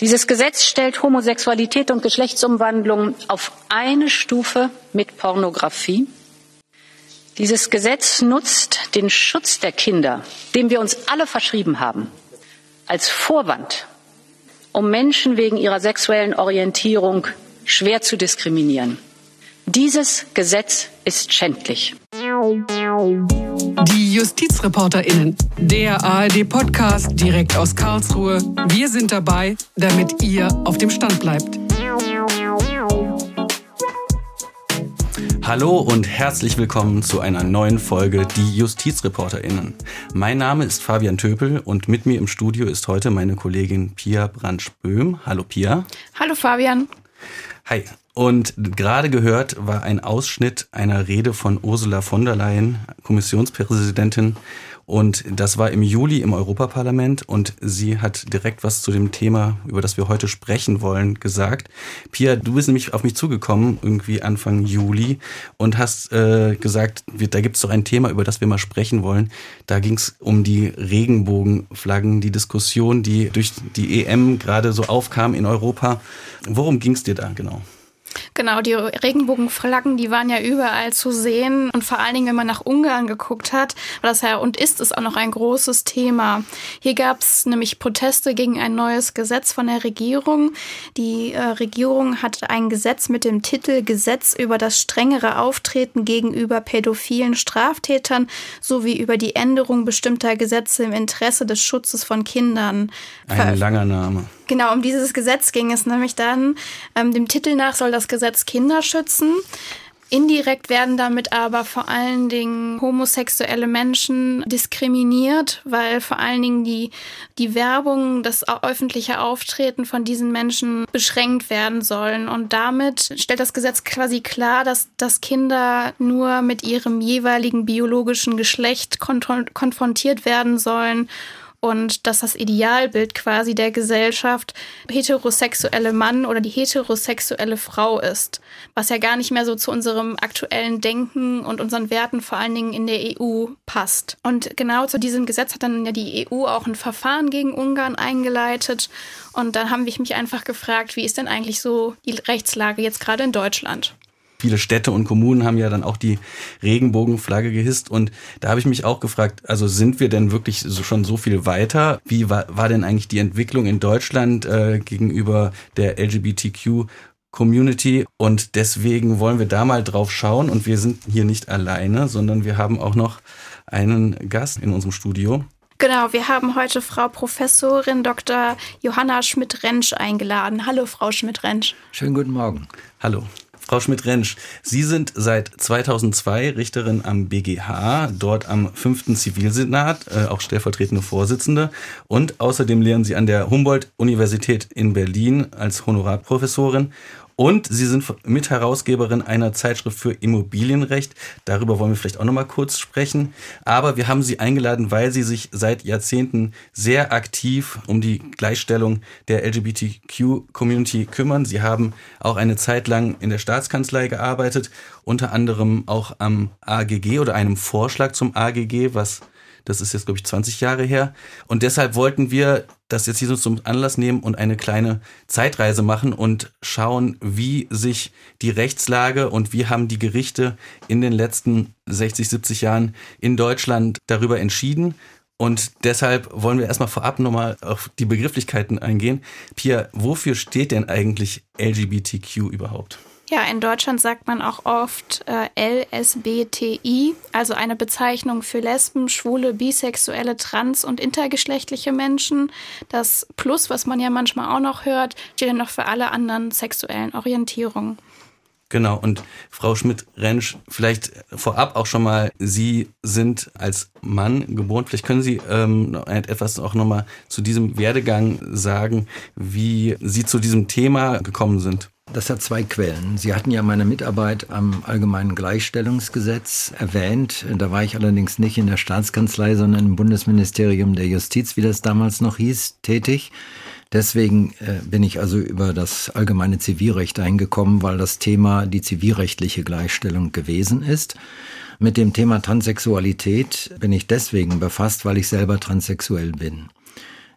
Dieses Gesetz stellt Homosexualität und Geschlechtsumwandlung auf eine Stufe mit Pornografie. Dieses Gesetz nutzt den Schutz der Kinder, dem wir uns alle verschrieben haben, als Vorwand, um Menschen wegen ihrer sexuellen Orientierung schwer zu diskriminieren. Dieses Gesetz ist schändlich. Die JustizreporterInnen, der ARD-Podcast direkt aus Karlsruhe. Wir sind dabei, damit ihr auf dem Stand bleibt. Hallo und herzlich willkommen zu einer neuen Folge Die JustizreporterInnen. Mein Name ist Fabian Töpel und mit mir im Studio ist heute meine Kollegin Pia Brandsch-Böhm. Hallo Pia. Hallo Fabian. Hi. Und gerade gehört war ein Ausschnitt einer Rede von Ursula von der Leyen, Kommissionspräsidentin. Und das war im Juli im Europaparlament und sie hat direkt was zu dem Thema, über das wir heute sprechen wollen, gesagt. Pia, du bist nämlich auf mich zugekommen, irgendwie Anfang Juli, und hast äh, gesagt, da gibt es doch ein Thema, über das wir mal sprechen wollen. Da ging es um die Regenbogenflaggen, die Diskussion, die durch die EM gerade so aufkam in Europa. Worum ging es dir da genau? Genau, die Regenbogenflaggen, die waren ja überall zu sehen. Und vor allen Dingen, wenn man nach Ungarn geguckt hat, war das ja und ist es auch noch ein großes Thema. Hier gab es nämlich Proteste gegen ein neues Gesetz von der Regierung. Die äh, Regierung hat ein Gesetz mit dem Titel Gesetz über das strengere Auftreten gegenüber pädophilen Straftätern sowie über die Änderung bestimmter Gesetze im Interesse des Schutzes von Kindern. Ein langer Name. Genau, um dieses Gesetz ging es nämlich dann. Ähm, dem Titel nach soll das Gesetz Kinder schützen. Indirekt werden damit aber vor allen Dingen homosexuelle Menschen diskriminiert, weil vor allen Dingen die, die Werbung, das öffentliche Auftreten von diesen Menschen beschränkt werden sollen. Und damit stellt das Gesetz quasi klar, dass, dass Kinder nur mit ihrem jeweiligen biologischen Geschlecht konfrontiert werden sollen und dass das Idealbild quasi der Gesellschaft heterosexuelle Mann oder die heterosexuelle Frau ist, was ja gar nicht mehr so zu unserem aktuellen Denken und unseren Werten vor allen Dingen in der EU passt. Und genau zu diesem Gesetz hat dann ja die EU auch ein Verfahren gegen Ungarn eingeleitet und dann haben wir mich einfach gefragt, wie ist denn eigentlich so die Rechtslage jetzt gerade in Deutschland? Viele Städte und Kommunen haben ja dann auch die Regenbogenflagge gehisst. Und da habe ich mich auch gefragt, also sind wir denn wirklich so, schon so viel weiter? Wie war, war denn eigentlich die Entwicklung in Deutschland äh, gegenüber der LGBTQ Community und deswegen wollen wir da mal drauf schauen und wir sind hier nicht alleine, sondern wir haben auch noch einen Gast in unserem Studio. Genau, wir haben heute Frau Professorin Dr. Johanna Schmidt-Rentsch eingeladen. Hallo, Frau Schmidt-Rentsch. Schönen guten Morgen. Hallo. Frau Schmidt-Rentsch, Sie sind seit 2002 Richterin am BGH, dort am 5. Zivilsenat, äh, auch stellvertretende Vorsitzende. Und außerdem lehren Sie an der Humboldt-Universität in Berlin als Honorarprofessorin und Sie sind Mitherausgeberin einer Zeitschrift für Immobilienrecht. Darüber wollen wir vielleicht auch nochmal kurz sprechen. Aber wir haben Sie eingeladen, weil Sie sich seit Jahrzehnten sehr aktiv um die Gleichstellung der LGBTQ-Community kümmern. Sie haben auch eine Zeit lang in der Staatskanzlei gearbeitet, unter anderem auch am AGG oder einem Vorschlag zum AGG, was das ist jetzt, glaube ich, 20 Jahre her. Und deshalb wollten wir das jetzt hier so zum Anlass nehmen und eine kleine Zeitreise machen und schauen, wie sich die Rechtslage und wie haben die Gerichte in den letzten 60, 70 Jahren in Deutschland darüber entschieden. Und deshalb wollen wir erstmal vorab nochmal auf die Begrifflichkeiten eingehen. Pia, wofür steht denn eigentlich LGBTQ überhaupt? Ja, in Deutschland sagt man auch oft äh, LSBTI, also eine Bezeichnung für Lesben, Schwule, Bisexuelle, Trans- und intergeschlechtliche Menschen. Das Plus, was man ja manchmal auch noch hört, steht dann noch für alle anderen sexuellen Orientierungen. Genau, und Frau Schmidt-Rentsch, vielleicht vorab auch schon mal, Sie sind als Mann geboren. Vielleicht können Sie ähm, etwas auch nochmal zu diesem Werdegang sagen, wie Sie zu diesem Thema gekommen sind. Das hat zwei Quellen. Sie hatten ja meine Mitarbeit am Allgemeinen Gleichstellungsgesetz erwähnt. Da war ich allerdings nicht in der Staatskanzlei, sondern im Bundesministerium der Justiz, wie das damals noch hieß, tätig. Deswegen äh, bin ich also über das allgemeine Zivilrecht eingekommen, weil das Thema die zivilrechtliche Gleichstellung gewesen ist. Mit dem Thema Transsexualität bin ich deswegen befasst, weil ich selber transsexuell bin.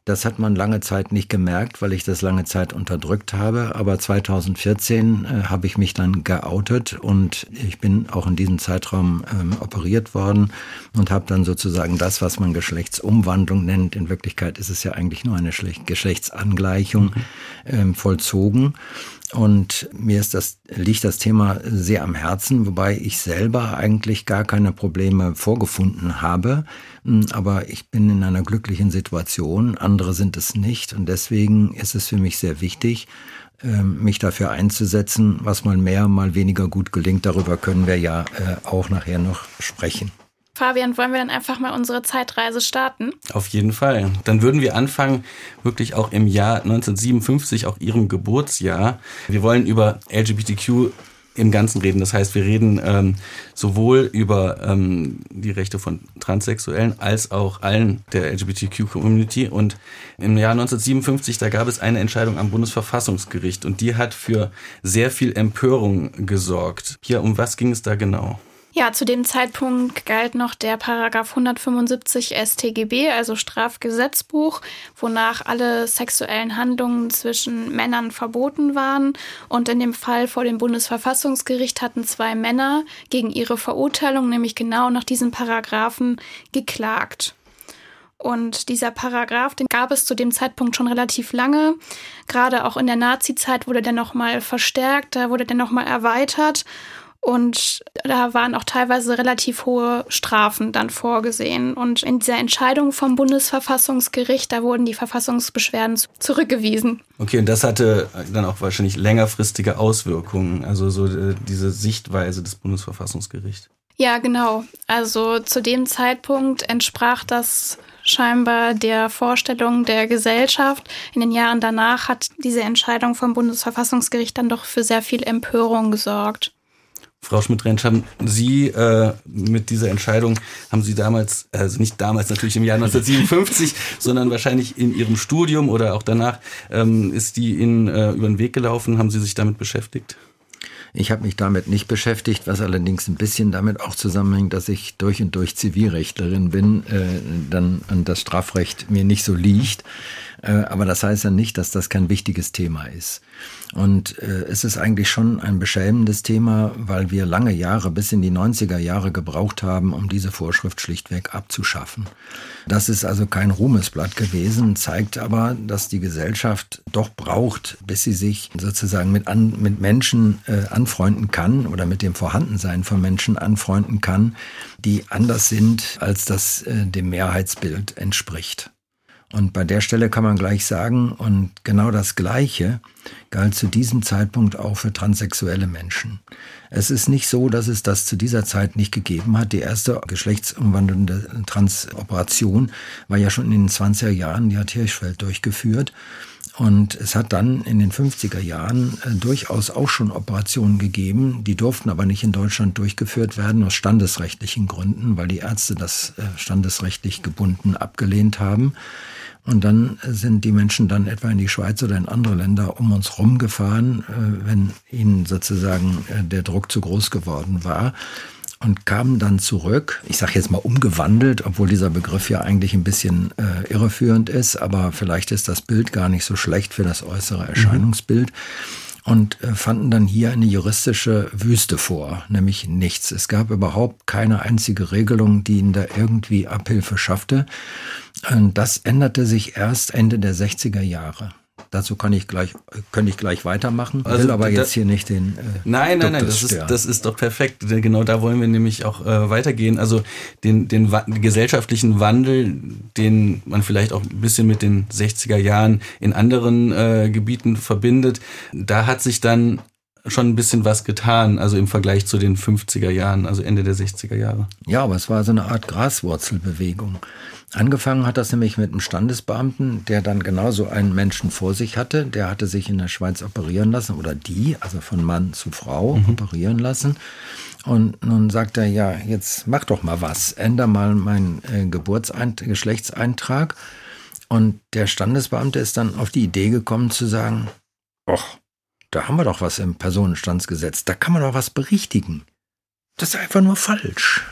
Das hat man lange Zeit nicht gemerkt, weil ich das lange Zeit unterdrückt habe. Aber 2014 äh, habe ich mich dann geoutet und ich bin auch in diesem Zeitraum ähm, operiert worden und habe dann sozusagen das, was man Geschlechtsumwandlung nennt, in Wirklichkeit ist es ja eigentlich nur eine Geschlechtsangleichung, mhm. ähm, vollzogen. Und mir ist das, liegt das Thema sehr am Herzen, wobei ich selber eigentlich gar keine Probleme vorgefunden habe. Hm, aber ich bin in einer glücklichen Situation, andere sind es nicht. Und deswegen ist es für mich sehr wichtig, ähm, mich dafür einzusetzen, was mal mehr, mal weniger gut gelingt. Darüber können wir ja äh, auch nachher noch sprechen. Fabian, wollen wir dann einfach mal unsere Zeitreise starten? Auf jeden Fall. Dann würden wir anfangen, wirklich auch im Jahr 1957, auch Ihrem Geburtsjahr. Wir wollen über LGBTQ im Ganzen reden. Das heißt, wir reden ähm, sowohl über ähm, die Rechte von Transsexuellen als auch allen der LGBTQ-Community. Und im Jahr 1957, da gab es eine Entscheidung am Bundesverfassungsgericht und die hat für sehr viel Empörung gesorgt. Hier, um was ging es da genau? Ja, zu dem Zeitpunkt galt noch der Paragraph 175 StGB, also Strafgesetzbuch, wonach alle sexuellen Handlungen zwischen Männern verboten waren. Und in dem Fall vor dem Bundesverfassungsgericht hatten zwei Männer gegen ihre Verurteilung, nämlich genau nach diesem Paragraphen, geklagt. Und dieser Paragraph, den gab es zu dem Zeitpunkt schon relativ lange. Gerade auch in der Nazi-Zeit wurde der nochmal verstärkt, da wurde der nochmal erweitert. Und da waren auch teilweise relativ hohe Strafen dann vorgesehen. Und in dieser Entscheidung vom Bundesverfassungsgericht, da wurden die Verfassungsbeschwerden zurückgewiesen. Okay, und das hatte dann auch wahrscheinlich längerfristige Auswirkungen, also so äh, diese Sichtweise des Bundesverfassungsgerichts. Ja, genau. Also zu dem Zeitpunkt entsprach das scheinbar der Vorstellung der Gesellschaft. In den Jahren danach hat diese Entscheidung vom Bundesverfassungsgericht dann doch für sehr viel Empörung gesorgt. Frau Schmidt-Rentsch, haben Sie äh, mit dieser Entscheidung, haben Sie damals, also nicht damals natürlich im Jahr 1957, sondern wahrscheinlich in Ihrem Studium oder auch danach, ähm, ist die Ihnen äh, über den Weg gelaufen? Haben Sie sich damit beschäftigt? Ich habe mich damit nicht beschäftigt, was allerdings ein bisschen damit auch zusammenhängt, dass ich durch und durch Zivilrechtlerin bin, äh, dann an das Strafrecht mir nicht so liegt. Äh, aber das heißt ja nicht, dass das kein wichtiges Thema ist. Und äh, es ist eigentlich schon ein beschämendes Thema, weil wir lange Jahre bis in die 90er Jahre gebraucht haben, um diese Vorschrift schlichtweg abzuschaffen. Das ist also kein Ruhmesblatt gewesen, zeigt aber, dass die Gesellschaft doch braucht, bis sie sich sozusagen mit, an, mit Menschen äh, anfreunden kann oder mit dem Vorhandensein von Menschen anfreunden kann, die anders sind, als das äh, dem Mehrheitsbild entspricht. Und bei der Stelle kann man gleich sagen, und genau das Gleiche galt zu diesem Zeitpunkt auch für transsexuelle Menschen. Es ist nicht so, dass es das zu dieser Zeit nicht gegeben hat. Die erste geschlechtsumwandelnde Transoperation war ja schon in den 20er Jahren, die hat Hirschfeld durchgeführt. Und es hat dann in den 50er Jahren äh, durchaus auch schon Operationen gegeben, die durften aber nicht in Deutschland durchgeführt werden aus standesrechtlichen Gründen, weil die Ärzte das äh, standesrechtlich gebunden abgelehnt haben. Und dann sind die Menschen dann etwa in die Schweiz oder in andere Länder um uns rumgefahren, äh, wenn ihnen sozusagen äh, der Druck zu groß geworden war und kamen dann zurück, ich sage jetzt mal umgewandelt, obwohl dieser Begriff ja eigentlich ein bisschen äh, irreführend ist, aber vielleicht ist das Bild gar nicht so schlecht für das äußere mhm. Erscheinungsbild. Mhm und äh, fanden dann hier eine juristische Wüste vor, nämlich nichts. Es gab überhaupt keine einzige Regelung, die ihnen da irgendwie Abhilfe schaffte. Und das änderte sich erst Ende der 60er Jahre. Dazu kann ich gleich, könnte ich gleich weitermachen. Also, will aber jetzt hier nicht den. Äh, nein, nein, nein, das ist, das ist doch perfekt. Genau da wollen wir nämlich auch äh, weitergehen. Also den, den, den gesellschaftlichen Wandel, den man vielleicht auch ein bisschen mit den 60er Jahren in anderen äh, Gebieten verbindet, da hat sich dann schon ein bisschen was getan, also im Vergleich zu den 50er Jahren, also Ende der 60er Jahre. Ja, aber es war so eine Art Graswurzelbewegung. Angefangen hat das nämlich mit einem Standesbeamten, der dann genauso einen Menschen vor sich hatte. Der hatte sich in der Schweiz operieren lassen oder die, also von Mann zu Frau mhm. operieren lassen. Und nun sagt er, ja, jetzt mach doch mal was. Änder mal meinen äh, Geburtseint Geschlechtseintrag. Und der Standesbeamte ist dann auf die Idee gekommen zu sagen, ach, da haben wir doch was im Personenstandsgesetz, da kann man doch was berichtigen. Das ist einfach nur falsch.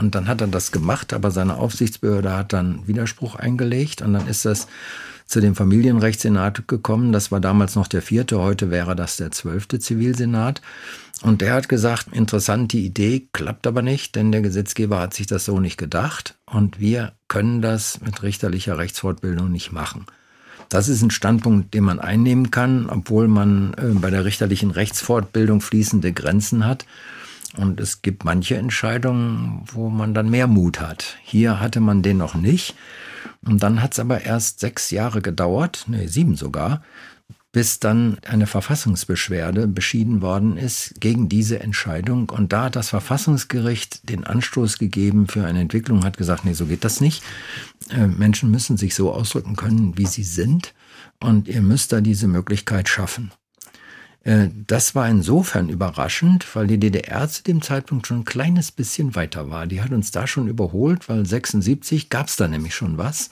Und dann hat er das gemacht, aber seine Aufsichtsbehörde hat dann Widerspruch eingelegt und dann ist das zu dem Familienrechtssenat gekommen. Das war damals noch der vierte, heute wäre das der zwölfte Zivilsenat. Und der hat gesagt, interessant, die Idee klappt aber nicht, denn der Gesetzgeber hat sich das so nicht gedacht und wir können das mit richterlicher Rechtsfortbildung nicht machen. Das ist ein Standpunkt, den man einnehmen kann, obwohl man äh, bei der richterlichen Rechtsfortbildung fließende Grenzen hat. Und es gibt manche Entscheidungen, wo man dann mehr Mut hat. Hier hatte man den noch nicht. Und dann hat es aber erst sechs Jahre gedauert, nee, sieben sogar, bis dann eine Verfassungsbeschwerde beschieden worden ist gegen diese Entscheidung. Und da hat das Verfassungsgericht den Anstoß gegeben für eine Entwicklung, hat gesagt, nee, so geht das nicht. Äh, Menschen müssen sich so ausdrücken können, wie sie sind. Und ihr müsst da diese Möglichkeit schaffen. Äh, das war insofern überraschend, weil die DDR zu dem Zeitpunkt schon ein kleines bisschen weiter war. Die hat uns da schon überholt, weil 76 gab es da nämlich schon was,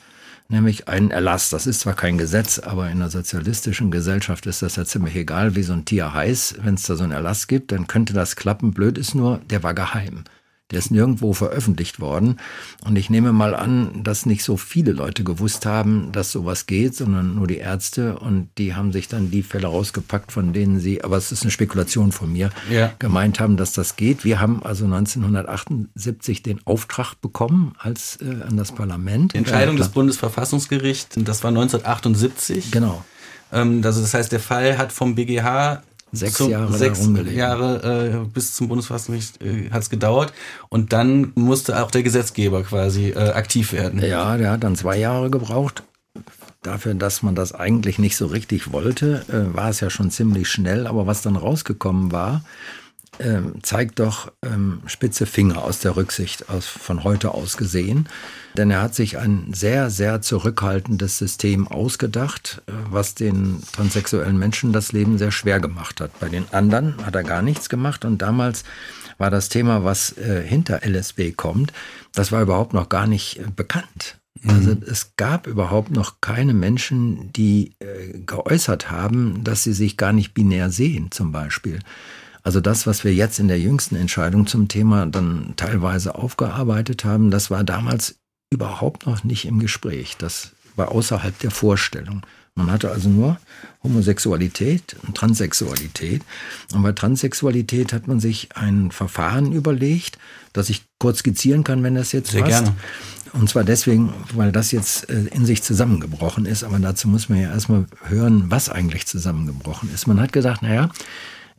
nämlich einen Erlass. Das ist zwar kein Gesetz, aber in einer sozialistischen Gesellschaft ist das ja ziemlich egal, wie so ein Tier heißt. Wenn es da so einen Erlass gibt, dann könnte das klappen. Blöd ist nur, der war geheim. Der ist nirgendwo veröffentlicht worden. Und ich nehme mal an, dass nicht so viele Leute gewusst haben, dass sowas geht, sondern nur die Ärzte. Und die haben sich dann die Fälle rausgepackt, von denen sie, aber es ist eine Spekulation von mir, ja. gemeint haben, dass das geht. Wir haben also 1978 den Auftrag bekommen als äh, an das Parlament. Entscheidung äh, des Bundesverfassungsgerichts, das war 1978. Genau. Ähm, also das heißt, der Fall hat vom BGH Sechs zum, Jahre sechs Jahre äh, bis zum Bundesverfassungsgericht äh, hat es gedauert und dann musste auch der Gesetzgeber quasi äh, aktiv werden. Ja, der hat dann zwei Jahre gebraucht. Dafür, dass man das eigentlich nicht so richtig wollte, äh, war es ja schon ziemlich schnell. Aber was dann rausgekommen war, ähm, zeigt doch ähm, spitze Finger aus der Rücksicht aus, von heute aus gesehen. Denn er hat sich ein sehr, sehr zurückhaltendes System ausgedacht, äh, was den transsexuellen Menschen das Leben sehr schwer gemacht hat. Bei den anderen hat er gar nichts gemacht und damals war das Thema, was äh, hinter LSB kommt, das war überhaupt noch gar nicht äh, bekannt. Also mhm. es gab überhaupt noch keine Menschen, die äh, geäußert haben, dass sie sich gar nicht binär sehen, zum Beispiel. Also das, was wir jetzt in der jüngsten Entscheidung zum Thema dann teilweise aufgearbeitet haben, das war damals überhaupt noch nicht im Gespräch. Das war außerhalb der Vorstellung. Man hatte also nur Homosexualität und Transsexualität. Und bei Transsexualität hat man sich ein Verfahren überlegt, das ich kurz skizzieren kann, wenn das jetzt Sehr passt. Gerne. Und zwar deswegen, weil das jetzt äh, in sich zusammengebrochen ist. Aber dazu muss man ja erstmal hören, was eigentlich zusammengebrochen ist. Man hat gesagt, naja,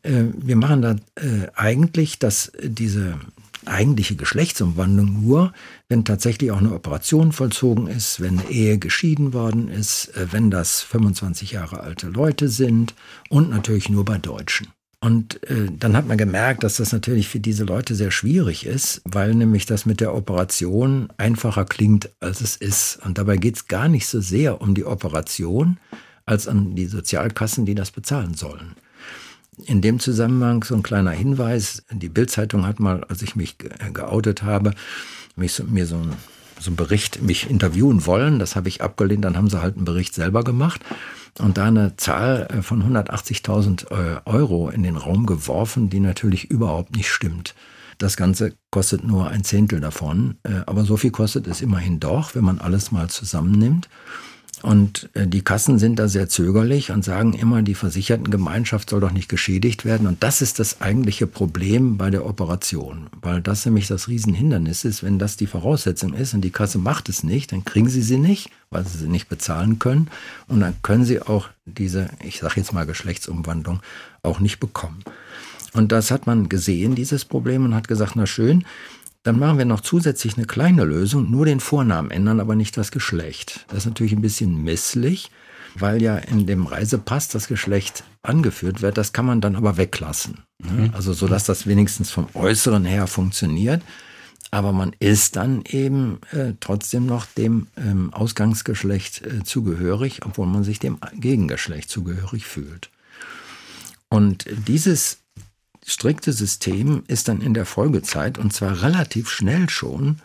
wir machen da äh, eigentlich, dass diese eigentliche Geschlechtsumwandlung nur, wenn tatsächlich auch eine Operation vollzogen ist, wenn eine Ehe geschieden worden ist, äh, wenn das 25 Jahre alte Leute sind und natürlich nur bei Deutschen. Und äh, dann hat man gemerkt, dass das natürlich für diese Leute sehr schwierig ist, weil nämlich das mit der Operation einfacher klingt, als es ist. Und dabei geht es gar nicht so sehr um die Operation, als an die Sozialkassen, die das bezahlen sollen. In dem Zusammenhang so ein kleiner Hinweis. Die Bildzeitung hat mal, als ich mich geoutet habe, mich so, mir so ein so einen Bericht mich interviewen wollen. Das habe ich abgelehnt. Dann haben sie halt einen Bericht selber gemacht und da eine Zahl äh, von 180.000 äh, Euro in den Raum geworfen, die natürlich überhaupt nicht stimmt. Das Ganze kostet nur ein Zehntel davon, äh, aber so viel kostet es immerhin doch, wenn man alles mal zusammennimmt. Und äh, die Kassen sind da sehr zögerlich und sagen immer, die Versichertengemeinschaft soll doch nicht geschädigt werden. Und das ist das eigentliche Problem bei der Operation, weil das nämlich das Riesenhindernis ist. Wenn das die Voraussetzung ist und die Kasse macht es nicht, dann kriegen sie sie nicht, weil sie sie nicht bezahlen können. Und dann können sie auch diese, ich sage jetzt mal Geschlechtsumwandlung, auch nicht bekommen. Und das hat man gesehen, dieses Problem, und hat gesagt, na schön, dann machen wir noch zusätzlich eine kleine Lösung, nur den Vornamen ändern, aber nicht das Geschlecht. Das ist natürlich ein bisschen misslich, weil ja in dem Reisepass das Geschlecht angeführt wird. Das kann man dann aber weglassen. Mhm. Also so, dass das wenigstens vom Äußeren her funktioniert. Aber man ist dann eben äh, trotzdem noch dem ähm, Ausgangsgeschlecht äh, zugehörig, obwohl man sich dem Gegengeschlecht zugehörig fühlt. Und dieses strikte System ist dann in der Folgezeit, und zwar relativ schnell schon,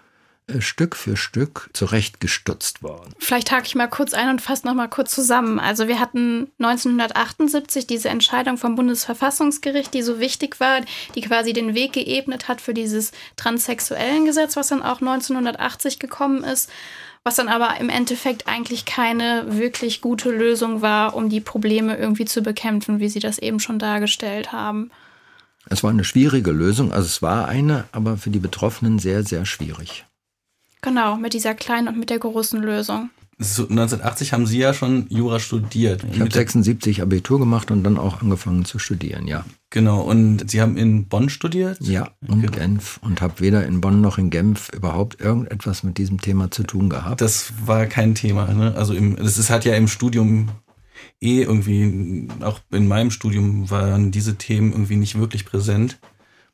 äh, Stück für Stück zurechtgestutzt worden. Vielleicht hake ich mal kurz ein und fasse noch mal kurz zusammen. Also wir hatten 1978 diese Entscheidung vom Bundesverfassungsgericht, die so wichtig war, die quasi den Weg geebnet hat für dieses transsexuellen Gesetz, was dann auch 1980 gekommen ist was dann aber im Endeffekt eigentlich keine wirklich gute Lösung war, um die Probleme irgendwie zu bekämpfen, wie Sie das eben schon dargestellt haben. Es war eine schwierige Lösung, also es war eine, aber für die Betroffenen sehr, sehr schwierig. Genau, mit dieser kleinen und mit der großen Lösung. 1980 haben Sie ja schon Jura studiert. Ich habe 76 Abitur gemacht und dann auch angefangen zu studieren, ja. Genau, und Sie haben in Bonn studiert? Ja, und genau. Genf und habe weder in Bonn noch in Genf überhaupt irgendetwas mit diesem Thema zu tun gehabt. Das war kein Thema, ne? Also im, das ist, hat ja im Studium eh irgendwie, auch in meinem Studium waren diese Themen irgendwie nicht wirklich präsent.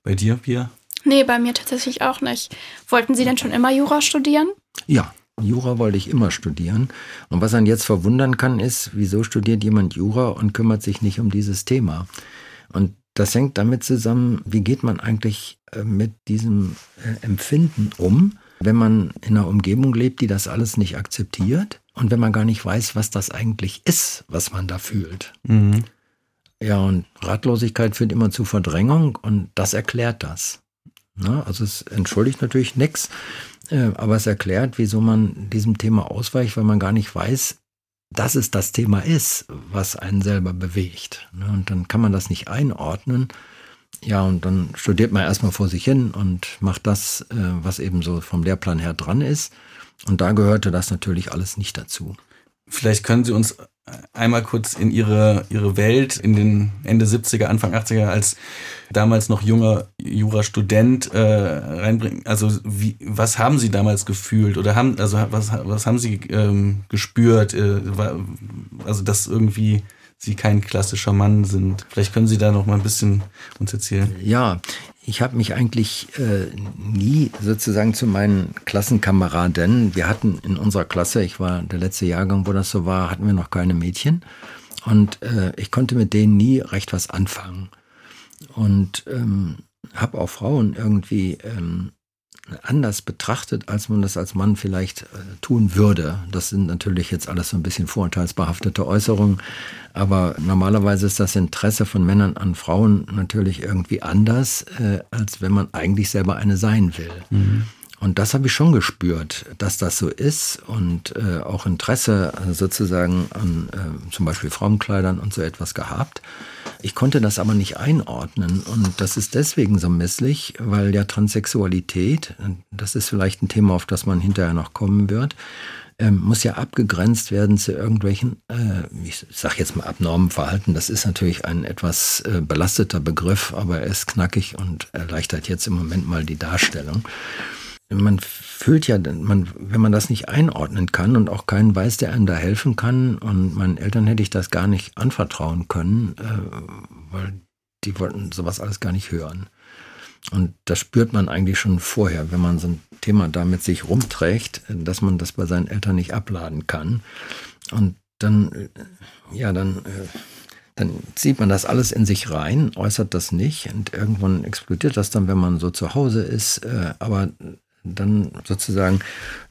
Bei dir, Pia? Nee, bei mir tatsächlich auch nicht. Wollten Sie denn schon immer Jura studieren? Ja, Jura wollte ich immer studieren. Und was einen jetzt verwundern kann, ist, wieso studiert jemand Jura und kümmert sich nicht um dieses Thema? Und das hängt damit zusammen, wie geht man eigentlich äh, mit diesem äh, Empfinden um, wenn man in einer Umgebung lebt, die das alles nicht akzeptiert und wenn man gar nicht weiß, was das eigentlich ist, was man da fühlt. Mhm. Ja, und Ratlosigkeit führt immer zu Verdrängung und das erklärt das. Ne? Also es entschuldigt natürlich nichts, äh, aber es erklärt, wieso man diesem Thema ausweicht, weil man gar nicht weiß, dass es das Thema ist, was einen selber bewegt. Ne? Und dann kann man das nicht einordnen. Ja, und dann studiert man erstmal vor sich hin und macht das, äh, was eben so vom Lehrplan her dran ist. Und da gehörte das natürlich alles nicht dazu. Vielleicht können Sie uns einmal kurz in Ihre, Ihre Welt in den Ende 70er, Anfang 80er als damals noch junger Jurastudent äh, reinbringen. Also wie, was haben Sie damals gefühlt oder haben, also was, was haben Sie ähm, gespürt? Äh, also dass irgendwie Sie kein klassischer Mann sind. Vielleicht können Sie da noch mal ein bisschen uns erzählen. Ja, ich habe mich eigentlich äh, nie sozusagen zu meinen Klassenkameraden, wir hatten in unserer Klasse, ich war der letzte Jahrgang, wo das so war, hatten wir noch keine Mädchen. Und äh, ich konnte mit denen nie recht was anfangen. Und ähm, habe auch Frauen irgendwie ähm, anders betrachtet, als man das als Mann vielleicht äh, tun würde. Das sind natürlich jetzt alles so ein bisschen vorurteilsbehaftete Äußerungen, aber normalerweise ist das Interesse von Männern an Frauen natürlich irgendwie anders, äh, als wenn man eigentlich selber eine sein will. Mhm. Und das habe ich schon gespürt, dass das so ist und äh, auch Interesse äh, sozusagen an äh, zum Beispiel Frauenkleidern und so etwas gehabt. Ich konnte das aber nicht einordnen und das ist deswegen so misslich, weil ja Transsexualität, das ist vielleicht ein Thema, auf das man hinterher noch kommen wird, ähm, muss ja abgegrenzt werden zu irgendwelchen, äh, ich sage jetzt mal abnormen Verhalten. Das ist natürlich ein etwas äh, belasteter Begriff, aber er ist knackig und erleichtert jetzt im Moment mal die Darstellung man fühlt ja, man, wenn man das nicht einordnen kann und auch keinen weiß, der einem da helfen kann, und meinen Eltern hätte ich das gar nicht anvertrauen können, äh, weil die wollten sowas alles gar nicht hören. Und das spürt man eigentlich schon vorher, wenn man so ein Thema da mit sich rumträgt, dass man das bei seinen Eltern nicht abladen kann. Und dann, äh, ja, dann, äh, dann zieht man das alles in sich rein, äußert das nicht und irgendwann explodiert das dann, wenn man so zu Hause ist. Äh, aber dann sozusagen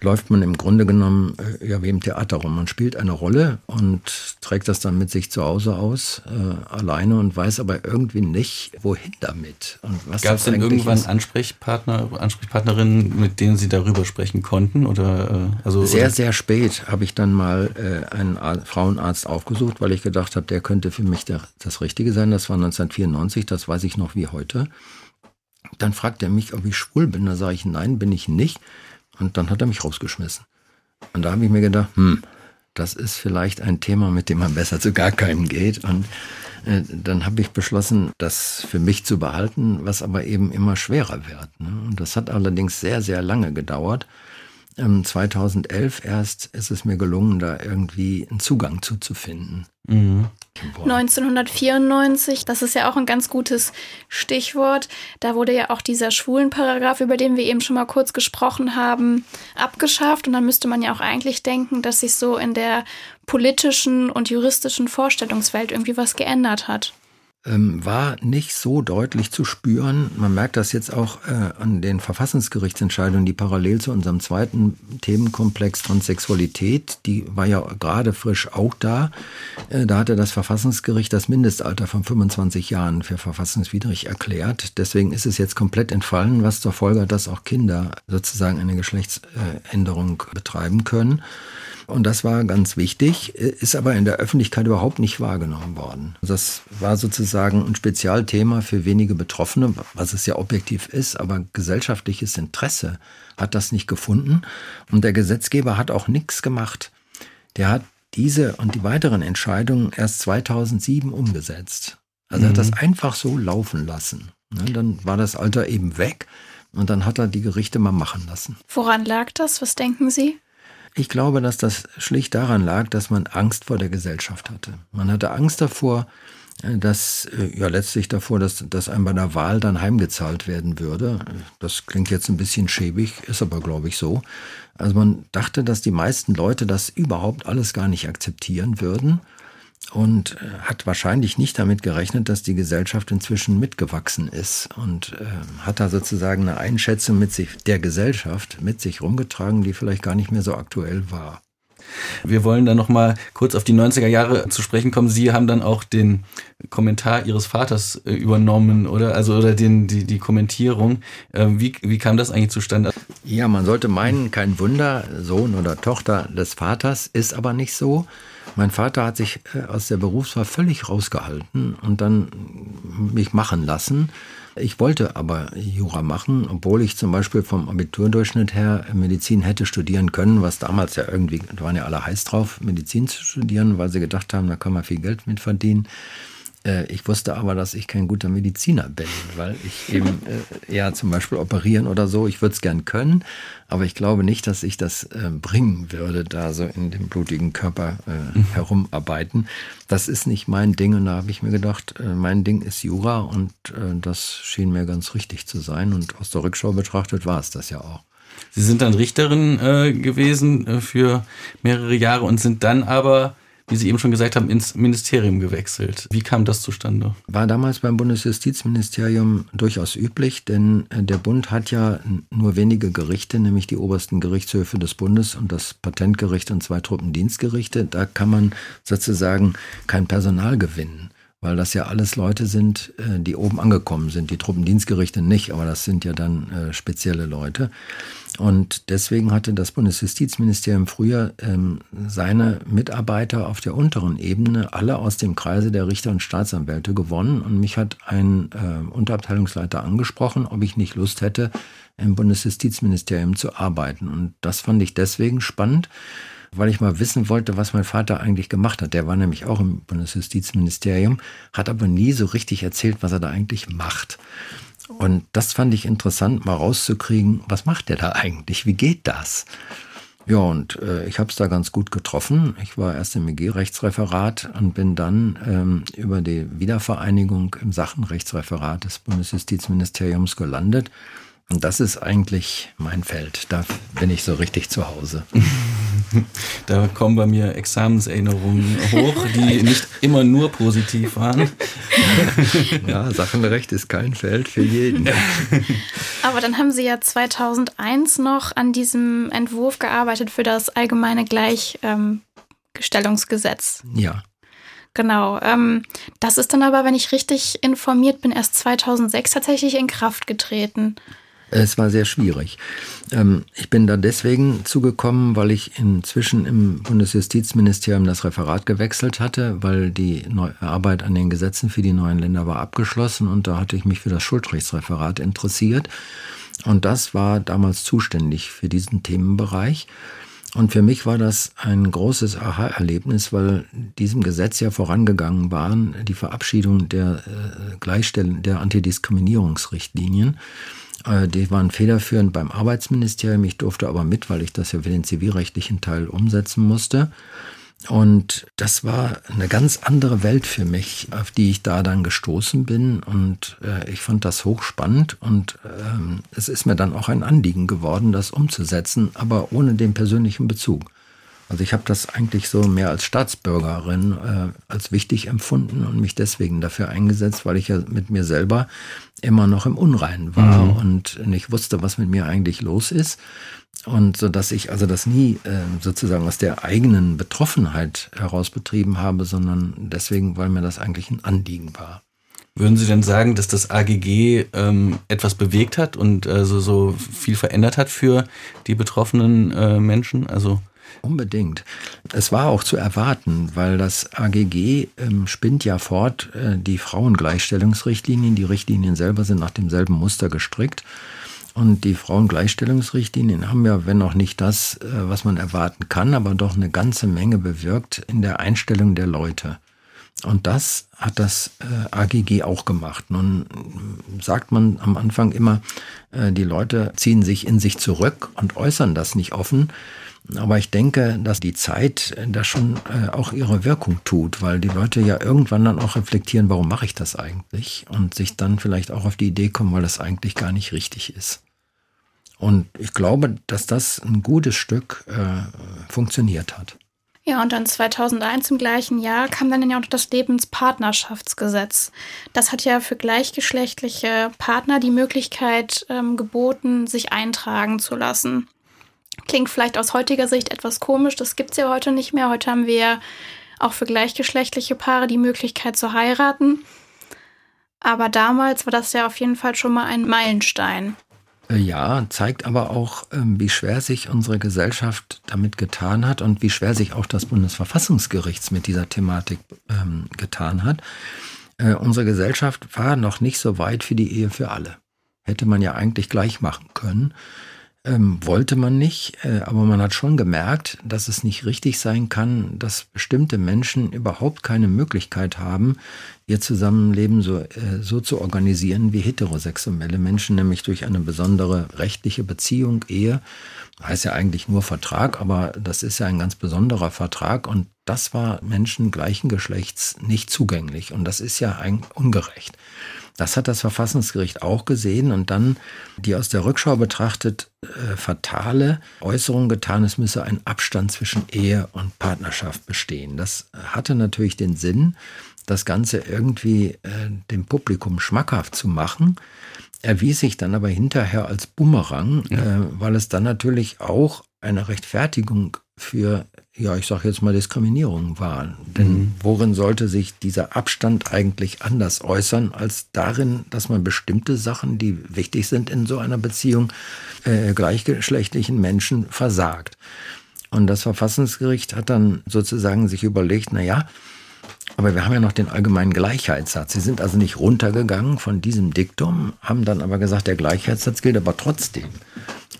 läuft man im Grunde genommen äh, ja wie im Theater rum. Man spielt eine Rolle und trägt das dann mit sich zu Hause aus, äh, alleine und weiß aber irgendwie nicht, wohin damit. Gab es denn irgendwann ist. Ansprechpartner, Ansprechpartnerinnen, mit denen Sie darüber sprechen konnten? Oder, äh, also, sehr, oder? sehr spät habe ich dann mal äh, einen Frauenarzt aufgesucht, weil ich gedacht habe, der könnte für mich der, das Richtige sein. Das war 1994, das weiß ich noch wie heute. Dann fragt er mich, ob ich schwul bin. Da sage ich, nein, bin ich nicht. Und dann hat er mich rausgeschmissen. Und da habe ich mir gedacht, hm, das ist vielleicht ein Thema, mit dem man besser zu gar keinem geht. Und äh, dann habe ich beschlossen, das für mich zu behalten, was aber eben immer schwerer wird. Ne? Und das hat allerdings sehr, sehr lange gedauert. 2011 ähm, erst ist es mir gelungen, da irgendwie einen Zugang zuzufinden. Mhm. 1994, das ist ja auch ein ganz gutes Stichwort. Da wurde ja auch dieser Schwulenparagraph, über den wir eben schon mal kurz gesprochen haben, abgeschafft. Und dann müsste man ja auch eigentlich denken, dass sich so in der politischen und juristischen Vorstellungswelt irgendwie was geändert hat. Ähm, war nicht so deutlich zu spüren. Man merkt das jetzt auch äh, an den Verfassungsgerichtsentscheidungen, die parallel zu unserem zweiten Themenkomplex von Sexualität, die war ja gerade frisch auch da. Äh, da hatte das Verfassungsgericht das Mindestalter von 25 Jahren für verfassungswidrig erklärt. Deswegen ist es jetzt komplett entfallen, was zur Folge hat, dass auch Kinder sozusagen eine Geschlechtsänderung betreiben können. Und das war ganz wichtig, ist aber in der Öffentlichkeit überhaupt nicht wahrgenommen worden. Das war sozusagen ein Spezialthema für wenige Betroffene, was es ja objektiv ist, aber gesellschaftliches Interesse hat das nicht gefunden. Und der Gesetzgeber hat auch nichts gemacht. Der hat diese und die weiteren Entscheidungen erst 2007 umgesetzt. Also er hat das mhm. einfach so laufen lassen. Ne, dann war das Alter eben weg und dann hat er die Gerichte mal machen lassen. Woran lag das? Was denken Sie? Ich glaube, dass das schlicht daran lag, dass man Angst vor der Gesellschaft hatte. Man hatte Angst davor, äh, dass äh, ja letztlich davor, dass, dass einem bei der Wahl dann heimgezahlt werden würde. Das klingt jetzt ein bisschen schäbig, ist aber, glaube ich, so. Also man dachte, dass die meisten Leute das überhaupt alles gar nicht akzeptieren würden und äh, hat wahrscheinlich nicht damit gerechnet, dass die Gesellschaft inzwischen mitgewachsen ist und äh, hat da sozusagen eine Einschätzung mit sich der Gesellschaft mit sich rumgetragen, die vielleicht gar nicht mehr so aktuell war. Wir wollen dann noch mal kurz auf die 90er Jahre zu sprechen kommen. Sie haben dann auch den Kommentar Ihres Vaters äh, übernommen, oder? Also, oder den, die, die Kommentierung. Äh, wie, wie kam das eigentlich zustande? Ja, man sollte meinen, kein Wunder, Sohn oder Tochter des Vaters, ist aber nicht so. Mein Vater hat sich äh, aus der Berufswahl völlig rausgehalten und dann mich machen lassen. Ich wollte aber Jura machen, obwohl ich zum Beispiel vom Abiturdurchschnitt her Medizin hätte studieren können, was damals ja irgendwie, da waren ja alle heiß drauf, Medizin zu studieren, weil sie gedacht haben, da kann man viel Geld mit verdienen. Äh, ich wusste aber, dass ich kein guter Mediziner bin, weil ich eben äh, ja zum Beispiel operieren oder so, ich würde es gern können, aber ich glaube nicht, dass ich das äh, bringen würde, da so in dem blutigen Körper äh, mhm. herumarbeiten. Das ist nicht mein Ding und da habe ich mir gedacht, äh, mein Ding ist Jura und das schien mir ganz richtig zu sein und aus der Rückschau betrachtet war es das ja auch. Sie sind dann Richterin äh, gewesen äh, für mehrere Jahre und sind dann aber wie Sie eben schon gesagt haben, ins Ministerium gewechselt. Wie kam das zustande? War damals beim Bundesjustizministerium durchaus üblich, denn äh, der Bund hat ja nur wenige Gerichte, nämlich die obersten Gerichtshöfe des Bundes und das Patentgericht und zwei Truppendienstgerichte. Da kann man sozusagen kein Personal gewinnen weil das ja alles Leute sind, äh, die oben angekommen sind. Die Truppendienstgerichte nicht, aber das sind ja dann äh, spezielle Leute. Und deswegen hatte das Bundesjustizministerium früher ähm, seine Mitarbeiter auf der unteren Ebene alle aus dem Kreise der Richter und Staatsanwälte gewonnen. Und mich hat ein äh, Unterabteilungsleiter angesprochen, ob ich nicht Lust hätte, im Bundesjustizministerium zu arbeiten. Und das fand ich deswegen spannend, weil ich mal wissen wollte, was mein Vater eigentlich gemacht hat. Der war nämlich auch im Bundesjustizministerium, hat aber nie so richtig erzählt, was er da eigentlich macht. Und das fand ich interessant, mal rauszukriegen, was macht der da eigentlich? Wie geht das? Ja, und äh, ich habe es da ganz gut getroffen. Ich war erst im EG-Rechtsreferat und bin dann ähm, über die Wiedervereinigung im Sachenrechtsreferat des Bundesjustizministeriums gelandet. Und das ist eigentlich mein Feld. Da bin ich so richtig zu Hause. Da kommen bei mir Examenserinnerungen hoch, die nicht immer nur positiv waren. Ja, Sachenrecht ist kein Feld für jeden. Aber dann haben Sie ja 2001 noch an diesem Entwurf gearbeitet für das allgemeine Gleichstellungsgesetz. ja. Genau. Ähm, das ist dann aber, wenn ich richtig informiert bin, erst 2006 tatsächlich in Kraft getreten. Es war sehr schwierig. Ähm, ich bin da deswegen zugekommen, weil ich inzwischen im Bundesjustizministerium das Referat gewechselt hatte, weil die Arbeit an den Gesetzen für die neuen Länder war abgeschlossen und da hatte ich mich für das Schuldrechtsreferat interessiert. Und das war damals zuständig für diesen Themenbereich. Und für mich war das ein großes Aha-Erlebnis, weil diesem Gesetz ja vorangegangen waren die Verabschiedung der äh, Gleichstellung der Antidiskriminierungsrichtlinien. Äh, die waren federführend beim Arbeitsministerium. Ich durfte aber mit, weil ich das ja für den zivilrechtlichen Teil umsetzen musste. Und das war eine ganz andere Welt für mich, auf die ich da dann gestoßen bin. Und äh, ich fand das hochspannend. Und ähm, es ist mir dann auch ein Anliegen geworden, das umzusetzen, aber ohne den persönlichen Bezug. Also ich habe das eigentlich so mehr als Staatsbürgerin äh, als wichtig empfunden und mich deswegen dafür eingesetzt, weil ich ja mit mir selber immer noch im Unreinen war mhm. und nicht wusste, was mit mir eigentlich los ist. Und so dass ich also das nie äh, sozusagen aus der eigenen Betroffenheit heraus betrieben habe, sondern deswegen, weil mir das eigentlich ein Anliegen war. Würden Sie denn sagen, dass das AGG ähm, etwas bewegt hat und äh, so, so viel verändert hat für die betroffenen äh, Menschen? Also Unbedingt. Es war auch zu erwarten, weil das AGG ähm, spinnt ja fort äh, die Frauengleichstellungsrichtlinien. Die Richtlinien selber sind nach demselben Muster gestrickt. Und die Frauengleichstellungsrichtlinien haben ja, wenn auch nicht das, äh, was man erwarten kann, aber doch eine ganze Menge bewirkt in der Einstellung der Leute. Und das hat das äh, AGG auch gemacht. Nun sagt man am Anfang immer, äh, die Leute ziehen sich in sich zurück und äußern das nicht offen. Aber ich denke, dass die Zeit da schon äh, auch ihre Wirkung tut, weil die Leute ja irgendwann dann auch reflektieren, warum mache ich das eigentlich? Und sich dann vielleicht auch auf die Idee kommen, weil das eigentlich gar nicht richtig ist. Und ich glaube, dass das ein gutes Stück äh, funktioniert hat. Ja, und dann 2001 im gleichen Jahr kam dann ja auch das Lebenspartnerschaftsgesetz. Das hat ja für gleichgeschlechtliche Partner die Möglichkeit ähm, geboten, sich eintragen zu lassen. Klingt vielleicht aus heutiger Sicht etwas komisch, das gibt's ja heute nicht mehr. Heute haben wir auch für gleichgeschlechtliche Paare die Möglichkeit zu heiraten. Aber damals war das ja auf jeden Fall schon mal ein Meilenstein. Äh, ja, zeigt aber auch, ähm, wie schwer sich unsere Gesellschaft damit getan hat und wie schwer sich auch das Bundesverfassungsgericht mit dieser Thematik ähm, getan hat. Äh, unsere Gesellschaft war noch nicht so weit für die Ehe für alle. Hätte man ja eigentlich gleich machen können. Ähm, wollte man nicht, äh, aber man hat schon gemerkt, dass es nicht richtig sein kann, dass bestimmte Menschen überhaupt keine Möglichkeit haben, ihr Zusammenleben so, äh, so zu organisieren wie heterosexuelle Menschen, nämlich durch eine besondere rechtliche Beziehung, Ehe. Heißt ja eigentlich nur Vertrag, aber das ist ja ein ganz besonderer Vertrag und das war Menschen gleichen Geschlechts nicht zugänglich und das ist ja ein ungerecht. Das hat das Verfassungsgericht auch gesehen und dann die aus der Rückschau betrachtet äh, fatale Äußerung getan, es müsse ein Abstand zwischen Ehe und Partnerschaft bestehen. Das hatte natürlich den Sinn, das Ganze irgendwie äh, dem Publikum schmackhaft zu machen, erwies sich dann aber hinterher als Bumerang, ja. äh, weil es dann natürlich auch eine Rechtfertigung für, ja, ich sage jetzt mal Diskriminierung war. Denn mhm. worin sollte sich dieser Abstand eigentlich anders äußern, als darin, dass man bestimmte Sachen, die wichtig sind in so einer Beziehung, äh, gleichgeschlechtlichen Menschen versagt. Und das Verfassungsgericht hat dann sozusagen sich überlegt, na ja, aber wir haben ja noch den allgemeinen Gleichheitssatz. Sie sind also nicht runtergegangen von diesem Diktum, haben dann aber gesagt, der Gleichheitssatz gilt aber trotzdem.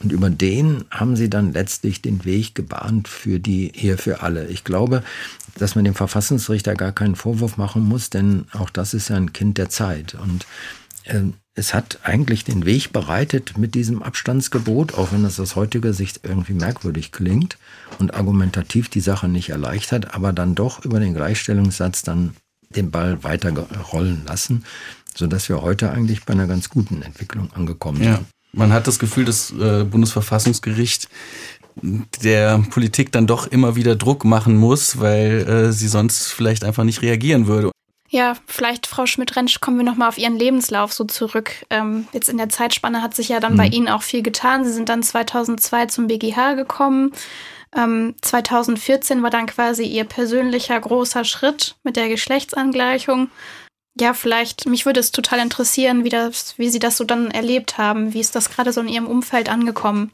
Und über den haben sie dann letztlich den Weg gebahnt für die Ehe für alle. Ich glaube, dass man dem Verfassungsrichter gar keinen Vorwurf machen muss, denn auch das ist ja ein Kind der Zeit. Und äh, es hat eigentlich den Weg bereitet mit diesem Abstandsgebot, auch wenn es aus heutiger Sicht irgendwie merkwürdig klingt und argumentativ die Sache nicht erleichtert, aber dann doch über den Gleichstellungssatz dann den Ball weiter rollen lassen, sodass wir heute eigentlich bei einer ganz guten Entwicklung angekommen sind. Man hat das Gefühl, das äh, Bundesverfassungsgericht der Politik dann doch immer wieder Druck machen muss, weil äh, sie sonst vielleicht einfach nicht reagieren würde. Ja, vielleicht, Frau Schmidt-Rentsch, kommen wir nochmal auf Ihren Lebenslauf so zurück. Ähm, jetzt in der Zeitspanne hat sich ja dann mhm. bei Ihnen auch viel getan. Sie sind dann 2002 zum BGH gekommen. Ähm, 2014 war dann quasi Ihr persönlicher großer Schritt mit der Geschlechtsangleichung ja, vielleicht, mich würde es total interessieren, wie, das, wie Sie das so dann erlebt haben. Wie ist das gerade so in Ihrem Umfeld angekommen?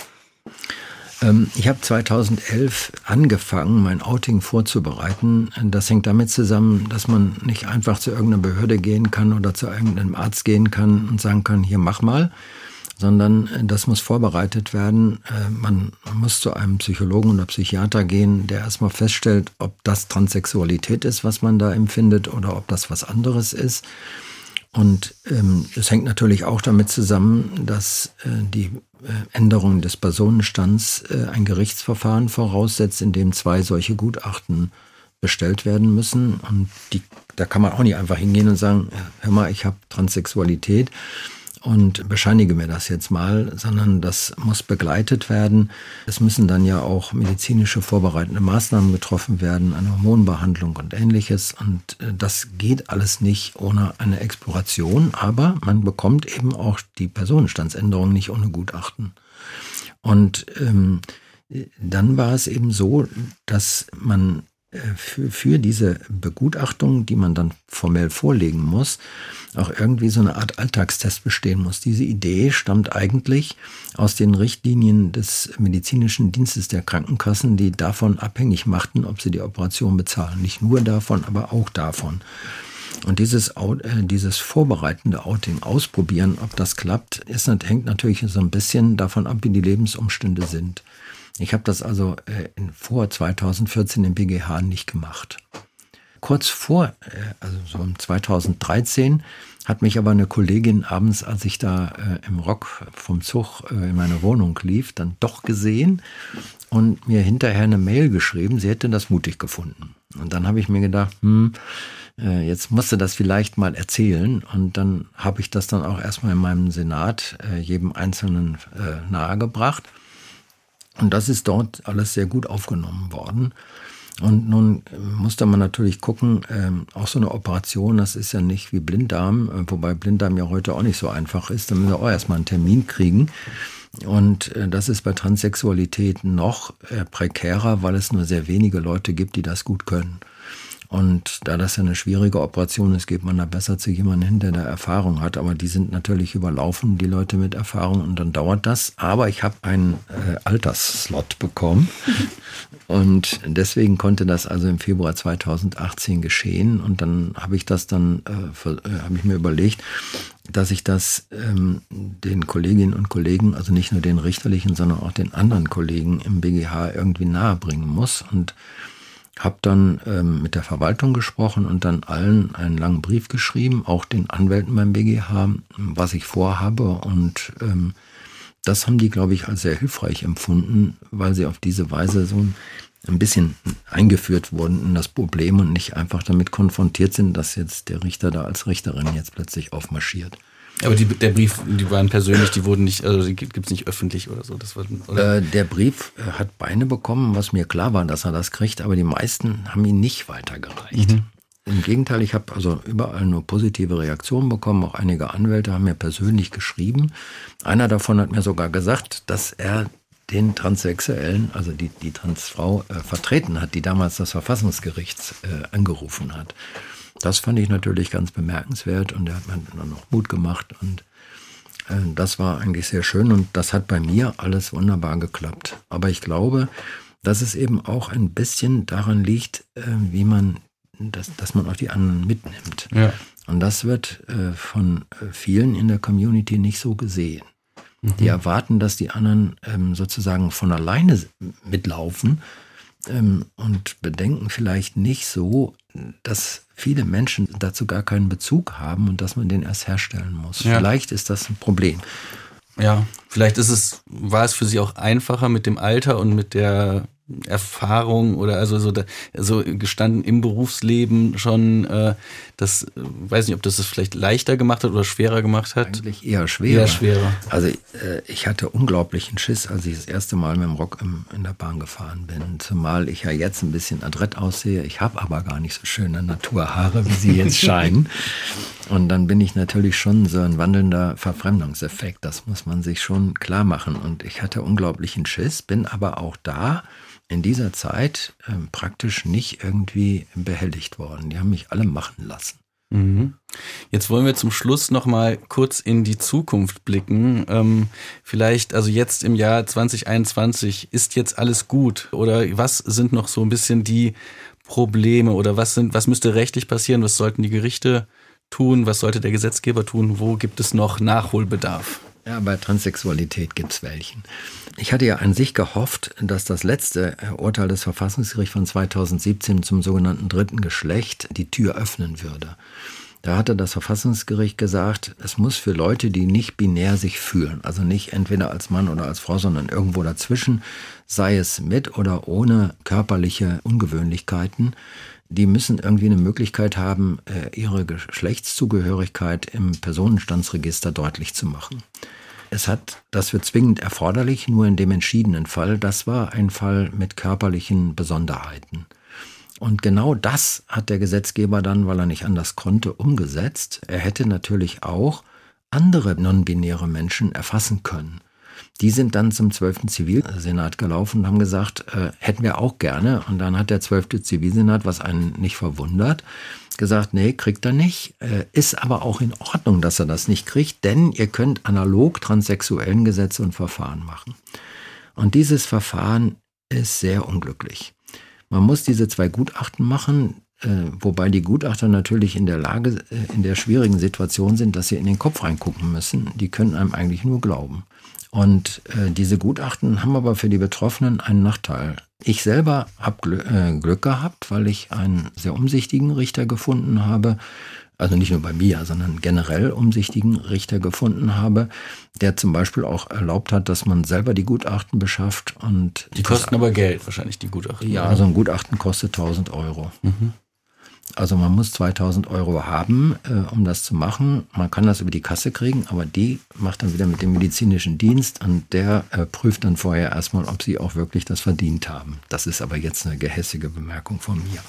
Ähm, ich habe 2011 angefangen, mein Outing vorzubereiten. Das hängt damit zusammen, dass man nicht einfach zu irgendeiner Behörde gehen kann oder zu irgendeinem Arzt gehen kann und sagen kann, hier mach mal, sondern äh, das muss vorbereitet werden. Äh, man muss zu einem Psychologen oder Psychiater gehen, der erstmal feststellt, ob das Transsexualität ist, was man da empfindet, oder ob das was anderes ist. Und ähm, es hängt natürlich auch damit zusammen, dass äh, die äh, Änderung des Personenstands äh, ein Gerichtsverfahren voraussetzt, in dem zwei solche Gutachten bestellt werden müssen. Und die, da kann man auch nicht einfach hingehen und sagen, hör mal, ich habe Transsexualität und bescheinige mir das jetzt mal, sondern das muss begleitet werden. Es müssen dann ja auch medizinische vorbereitende Maßnahmen getroffen werden, eine Hormonbehandlung und ähnliches. Und äh, das geht alles nicht ohne eine Exploration, aber man bekommt eben auch die Personenstandsänderung nicht ohne Gutachten. Und ähm, dann war es eben so, dass man äh, für, für diese Begutachtung, die man dann formell vorlegen muss, auch irgendwie so eine Art Alltagstest bestehen muss. Diese Idee stammt eigentlich aus den Richtlinien des medizinischen Dienstes der Krankenkassen, die davon abhängig machten, ob sie die Operation bezahlen. Nicht nur davon, aber auch davon. Und dieses, äh, dieses vorbereitende Outing, ausprobieren, ob das klappt, ist, hängt natürlich so ein bisschen davon ab, wie die Lebensumstände sind. Ich habe das also äh, vor 2014 im BGH nicht gemacht. Kurz vor, äh, also so im 2013, hat mich aber eine Kollegin abends, als ich da äh, im Rock vom Zug äh, in meine Wohnung lief, dann doch gesehen und mir hinterher eine Mail geschrieben, sie hätte das mutig gefunden. Und dann habe ich mir gedacht, hm, äh, jetzt musste das vielleicht mal erzählen. Und dann habe ich das dann auch erstmal in meinem Senat äh, jedem Einzelnen nahegebracht. Und das ist dort alles sehr gut aufgenommen worden. Und nun äh, musste man natürlich gucken, ähm, auch so eine Operation, das ist ja nicht wie Blinddarm, äh, wobei Blinddarm ja heute auch nicht so einfach ist. Da müssen wir auch erstmal einen Termin kriegen. Und äh, das ist bei Transsexualität noch äh, prekärer, weil es nur sehr wenige Leute gibt, die das gut können. Und da das ja eine schwierige Operation ist, geht man da besser zu jemandem hin, der da Erfahrung hat. Aber die sind natürlich überlaufen, die Leute mit Erfahrung, und dann dauert das. Aber ich habe einen äh, Altersslot bekommen. und deswegen konnte das also im Februar 2018 geschehen. Und dann habe ich das dann, äh, äh, habe ich mir überlegt, dass ich das ähm, den Kolleginnen und Kollegen, also nicht nur den richterlichen, sondern auch den anderen Kollegen im BGH irgendwie nahebringen muss. Und habe dann ähm, mit der Verwaltung gesprochen und dann allen einen langen Brief geschrieben, auch den Anwälten beim BGH, was ich vorhabe. Und ähm, das haben die, glaube ich, als sehr hilfreich empfunden, weil sie auf diese Weise so ein bisschen eingeführt wurden in das Problem und nicht einfach damit konfrontiert sind, dass jetzt der Richter da als Richterin jetzt plötzlich aufmarschiert. Aber die, der Brief, die waren persönlich, die wurden nicht, also die gibt es nicht öffentlich oder so. Das war, oder? Äh, der Brief äh, hat Beine bekommen, was mir klar war, dass er das kriegt, aber die meisten haben ihn nicht weitergereicht. Mhm. Im Gegenteil, ich habe also überall nur positive Reaktionen bekommen. Auch einige Anwälte haben mir persönlich geschrieben. Einer davon hat mir sogar gesagt, dass er den Transsexuellen, also die, die Transfrau, äh, vertreten hat, die damals das Verfassungsgericht äh, angerufen hat. Das fand ich natürlich ganz bemerkenswert und er hat mir dann noch Mut gemacht und äh, das war eigentlich sehr schön und das hat bei mir alles wunderbar geklappt. Aber ich glaube, dass es eben auch ein bisschen daran liegt, äh, wie man, dass, dass man auch die anderen mitnimmt. Ja. Und das wird äh, von vielen in der Community nicht so gesehen. Mhm. Die erwarten, dass die anderen ähm, sozusagen von alleine mitlaufen ähm, und bedenken vielleicht nicht so, dass viele Menschen dazu gar keinen Bezug haben und dass man den erst herstellen muss. Ja. Vielleicht ist das ein Problem. Ja, vielleicht ist es, war es für sie auch einfacher mit dem Alter und mit der Erfahrung oder also so, da, so gestanden im Berufsleben schon, äh, das weiß nicht, ob das es vielleicht leichter gemacht hat oder schwerer gemacht hat. Eigentlich eher schwerer. Eher schwerer. Also äh, ich hatte unglaublichen Schiss, als ich das erste Mal mit dem Rock im, in der Bahn gefahren bin. Zumal ich ja jetzt ein bisschen adrett aussehe. Ich habe aber gar nicht so schöne Naturhaare, wie sie jetzt scheinen. Und dann bin ich natürlich schon so ein wandelnder Verfremdungseffekt. Das muss man sich schon klar machen. Und ich hatte unglaublichen Schiss, bin aber auch da in dieser Zeit äh, praktisch nicht irgendwie behelligt worden. Die haben mich alle machen lassen. Mhm. Jetzt wollen wir zum Schluss noch mal kurz in die Zukunft blicken. Ähm, vielleicht, also jetzt im Jahr 2021, ist jetzt alles gut? Oder was sind noch so ein bisschen die Probleme? Oder was sind, was müsste rechtlich passieren? Was sollten die Gerichte tun? Was sollte der Gesetzgeber tun? Wo gibt es noch Nachholbedarf? Ja, bei Transsexualität gibt es welchen. Ich hatte ja an sich gehofft, dass das letzte Urteil des Verfassungsgerichts von 2017 zum sogenannten dritten Geschlecht die Tür öffnen würde. Da hatte das Verfassungsgericht gesagt, es muss für Leute, die nicht binär sich fühlen, also nicht entweder als Mann oder als Frau, sondern irgendwo dazwischen, sei es mit oder ohne körperliche Ungewöhnlichkeiten, die müssen irgendwie eine Möglichkeit haben, äh, ihre Geschlechtszugehörigkeit im Personenstandsregister deutlich zu machen. Es hat, das wird zwingend erforderlich, nur in dem entschiedenen Fall. Das war ein Fall mit körperlichen Besonderheiten. Und genau das hat der Gesetzgeber dann, weil er nicht anders konnte, umgesetzt. Er hätte natürlich auch andere non-binäre Menschen erfassen können. Die sind dann zum 12. Zivilsenat gelaufen und haben gesagt, äh, hätten wir auch gerne. Und dann hat der 12. Zivilsenat, was einen nicht verwundert, gesagt, nee, kriegt er nicht. Äh, ist aber auch in Ordnung, dass er das nicht kriegt, denn ihr könnt analog transsexuellen Gesetze und Verfahren machen. Und dieses Verfahren ist sehr unglücklich. Man muss diese zwei Gutachten machen, äh, wobei die Gutachter natürlich in der Lage, äh, in der schwierigen Situation sind, dass sie in den Kopf reingucken müssen. Die können einem eigentlich nur glauben. Und äh, diese Gutachten haben aber für die Betroffenen einen Nachteil. Ich selber habe Glück, äh, Glück gehabt, weil ich einen sehr umsichtigen Richter gefunden habe, also nicht nur bei mir, sondern generell umsichtigen Richter gefunden habe, der zum Beispiel auch erlaubt hat, dass man selber die Gutachten beschafft und die kosten aber Geld wahrscheinlich die Gutachten. Ja, also ein Gutachten kostet 1000 Euro. Mhm. Also man muss 2000 Euro haben, äh, um das zu machen. Man kann das über die Kasse kriegen, aber die macht dann wieder mit dem medizinischen Dienst und der äh, prüft dann vorher erstmal, ob sie auch wirklich das verdient haben. Das ist aber jetzt eine gehässige Bemerkung von mir.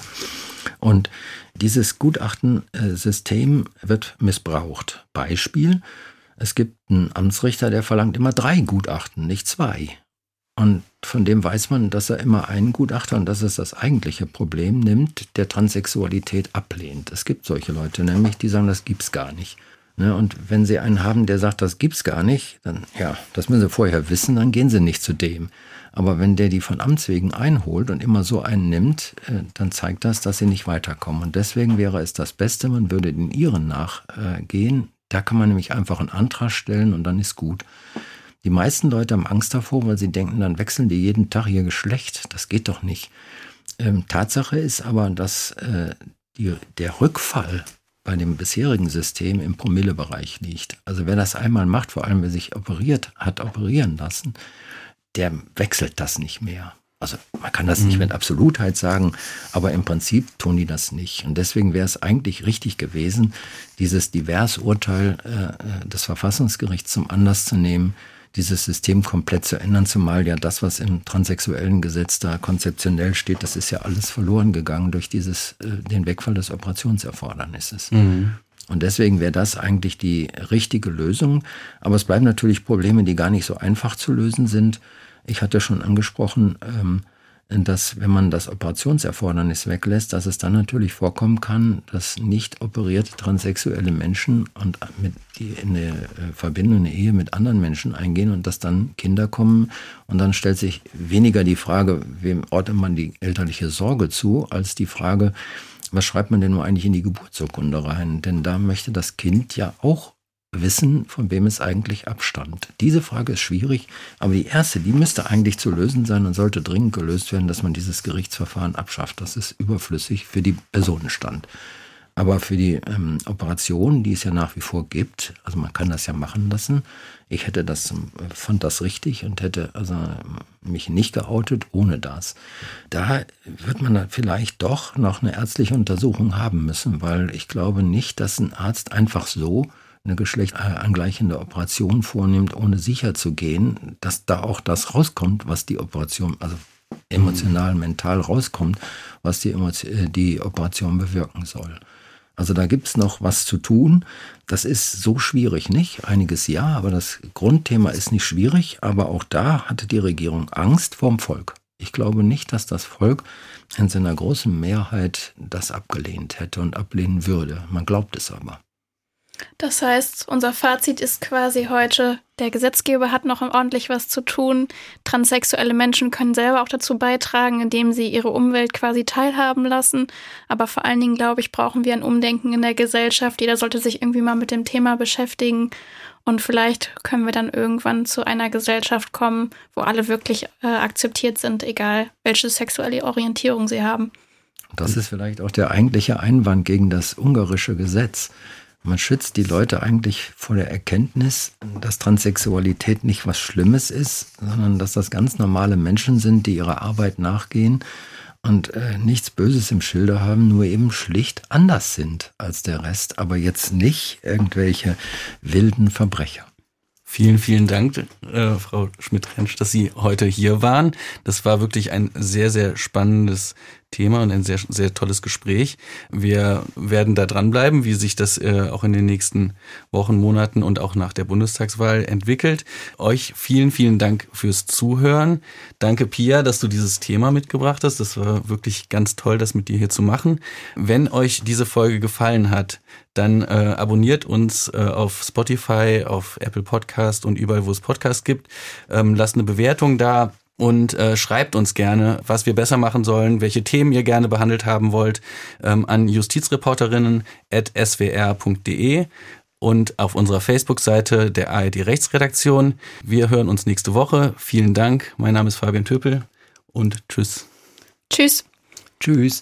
Und dieses Gutachtensystem wird missbraucht. Beispiel, es gibt einen Amtsrichter, der verlangt immer drei Gutachten, nicht zwei. Und von dem weiß man, dass er immer einen Gutachter, und das ist das eigentliche Problem, nimmt, der Transsexualität ablehnt. Es gibt solche Leute, nämlich, die sagen, das gibt's gar nicht. Ne? Und wenn sie einen haben, der sagt, das gibt's gar nicht, dann, ja, das müssen sie vorher wissen, dann gehen sie nicht zu dem. Aber wenn der die von Amts wegen einholt und immer so einen nimmt, äh, dann zeigt das, dass sie nicht weiterkommen. Und deswegen wäre es das Beste, man würde den ihren nachgehen. Da kann man nämlich einfach einen Antrag stellen und dann ist gut. Die meisten Leute haben Angst davor, weil sie denken, dann wechseln die jeden Tag ihr Geschlecht. Das geht doch nicht. Ähm, Tatsache ist aber, dass äh, die, der Rückfall bei dem bisherigen System im Promillebereich liegt. Also wer das einmal macht, vor allem wer sich operiert hat, operieren lassen, der wechselt das nicht mehr. Also man kann das mhm. nicht mit Absolutheit sagen, aber im Prinzip tun die das nicht. Und deswegen wäre es eigentlich richtig gewesen, dieses Diversurteil äh, des Verfassungsgerichts zum Anlass zu nehmen, dieses System komplett zu ändern, zumal ja das, was im transsexuellen Gesetz da konzeptionell steht, das ist ja alles verloren gegangen durch dieses, äh, den Wegfall des Operationserfordernisses. Mhm. Und deswegen wäre das eigentlich die richtige Lösung. Aber es bleiben natürlich Probleme, die gar nicht so einfach zu lösen sind. Ich hatte schon angesprochen, ähm, dass wenn man das Operationserfordernis weglässt, dass es dann natürlich vorkommen kann, dass nicht operierte transsexuelle Menschen und mit die in eine äh, Verbindung, eine Ehe mit anderen Menschen eingehen und dass dann Kinder kommen und dann stellt sich weniger die Frage, wem ortet man die elterliche Sorge zu, als die Frage, was schreibt man denn nur eigentlich in die Geburtsurkunde rein? Denn da möchte das Kind ja auch wissen, von wem es eigentlich abstammt. Diese Frage ist schwierig, aber die erste, die müsste eigentlich zu lösen sein und sollte dringend gelöst werden, dass man dieses Gerichtsverfahren abschafft. Das ist überflüssig für die Personenstand. Aber für die ähm, Operation, die es ja nach wie vor gibt, also man kann das ja machen lassen. Ich hätte das, fand das richtig und hätte also mich nicht geoutet ohne das. Da wird man vielleicht doch noch eine ärztliche Untersuchung haben müssen, weil ich glaube nicht, dass ein Arzt einfach so eine geschlechtsangleichende Operation vornimmt, ohne sicher zu gehen, dass da auch das rauskommt, was die Operation, also emotional, mental rauskommt, was die, äh, die Operation bewirken soll. Also da gibt es noch was zu tun. Das ist so schwierig nicht. Einiges ja, aber das Grundthema ist nicht schwierig. Aber auch da hatte die Regierung Angst vorm Volk. Ich glaube nicht, dass das Volk in seiner großen Mehrheit das abgelehnt hätte und ablehnen würde. Man glaubt es aber. Das heißt, unser Fazit ist quasi heute, der Gesetzgeber hat noch ordentlich was zu tun. Transsexuelle Menschen können selber auch dazu beitragen, indem sie ihre Umwelt quasi teilhaben lassen. Aber vor allen Dingen, glaube ich, brauchen wir ein Umdenken in der Gesellschaft. Jeder sollte sich irgendwie mal mit dem Thema beschäftigen. Und vielleicht können wir dann irgendwann zu einer Gesellschaft kommen, wo alle wirklich äh, akzeptiert sind, egal welche sexuelle Orientierung sie haben. Das ist vielleicht auch der eigentliche Einwand gegen das ungarische Gesetz. Man schützt die Leute eigentlich vor der Erkenntnis, dass Transsexualität nicht was Schlimmes ist, sondern dass das ganz normale Menschen sind, die ihrer Arbeit nachgehen und äh, nichts Böses im Schilde haben, nur eben schlicht anders sind als der Rest, aber jetzt nicht irgendwelche wilden Verbrecher. Vielen, vielen Dank, äh, Frau Schmidt-Rentsch, dass Sie heute hier waren. Das war wirklich ein sehr, sehr spannendes Thema und ein sehr, sehr tolles Gespräch. Wir werden da dranbleiben, wie sich das äh, auch in den nächsten Wochen, Monaten und auch nach der Bundestagswahl entwickelt. Euch vielen, vielen Dank fürs Zuhören. Danke, Pia, dass du dieses Thema mitgebracht hast. Das war wirklich ganz toll, das mit dir hier zu machen. Wenn euch diese Folge gefallen hat, dann äh, abonniert uns äh, auf Spotify, auf Apple Podcast und überall, wo es Podcasts gibt. Ähm, lasst eine Bewertung da und äh, schreibt uns gerne, was wir besser machen sollen, welche Themen ihr gerne behandelt haben wollt, ähm, an justizreporterinnen.swr.de und auf unserer Facebook-Seite der ARD Rechtsredaktion. Wir hören uns nächste Woche. Vielen Dank. Mein Name ist Fabian Töpel und tschüss. Tschüss. Tschüss.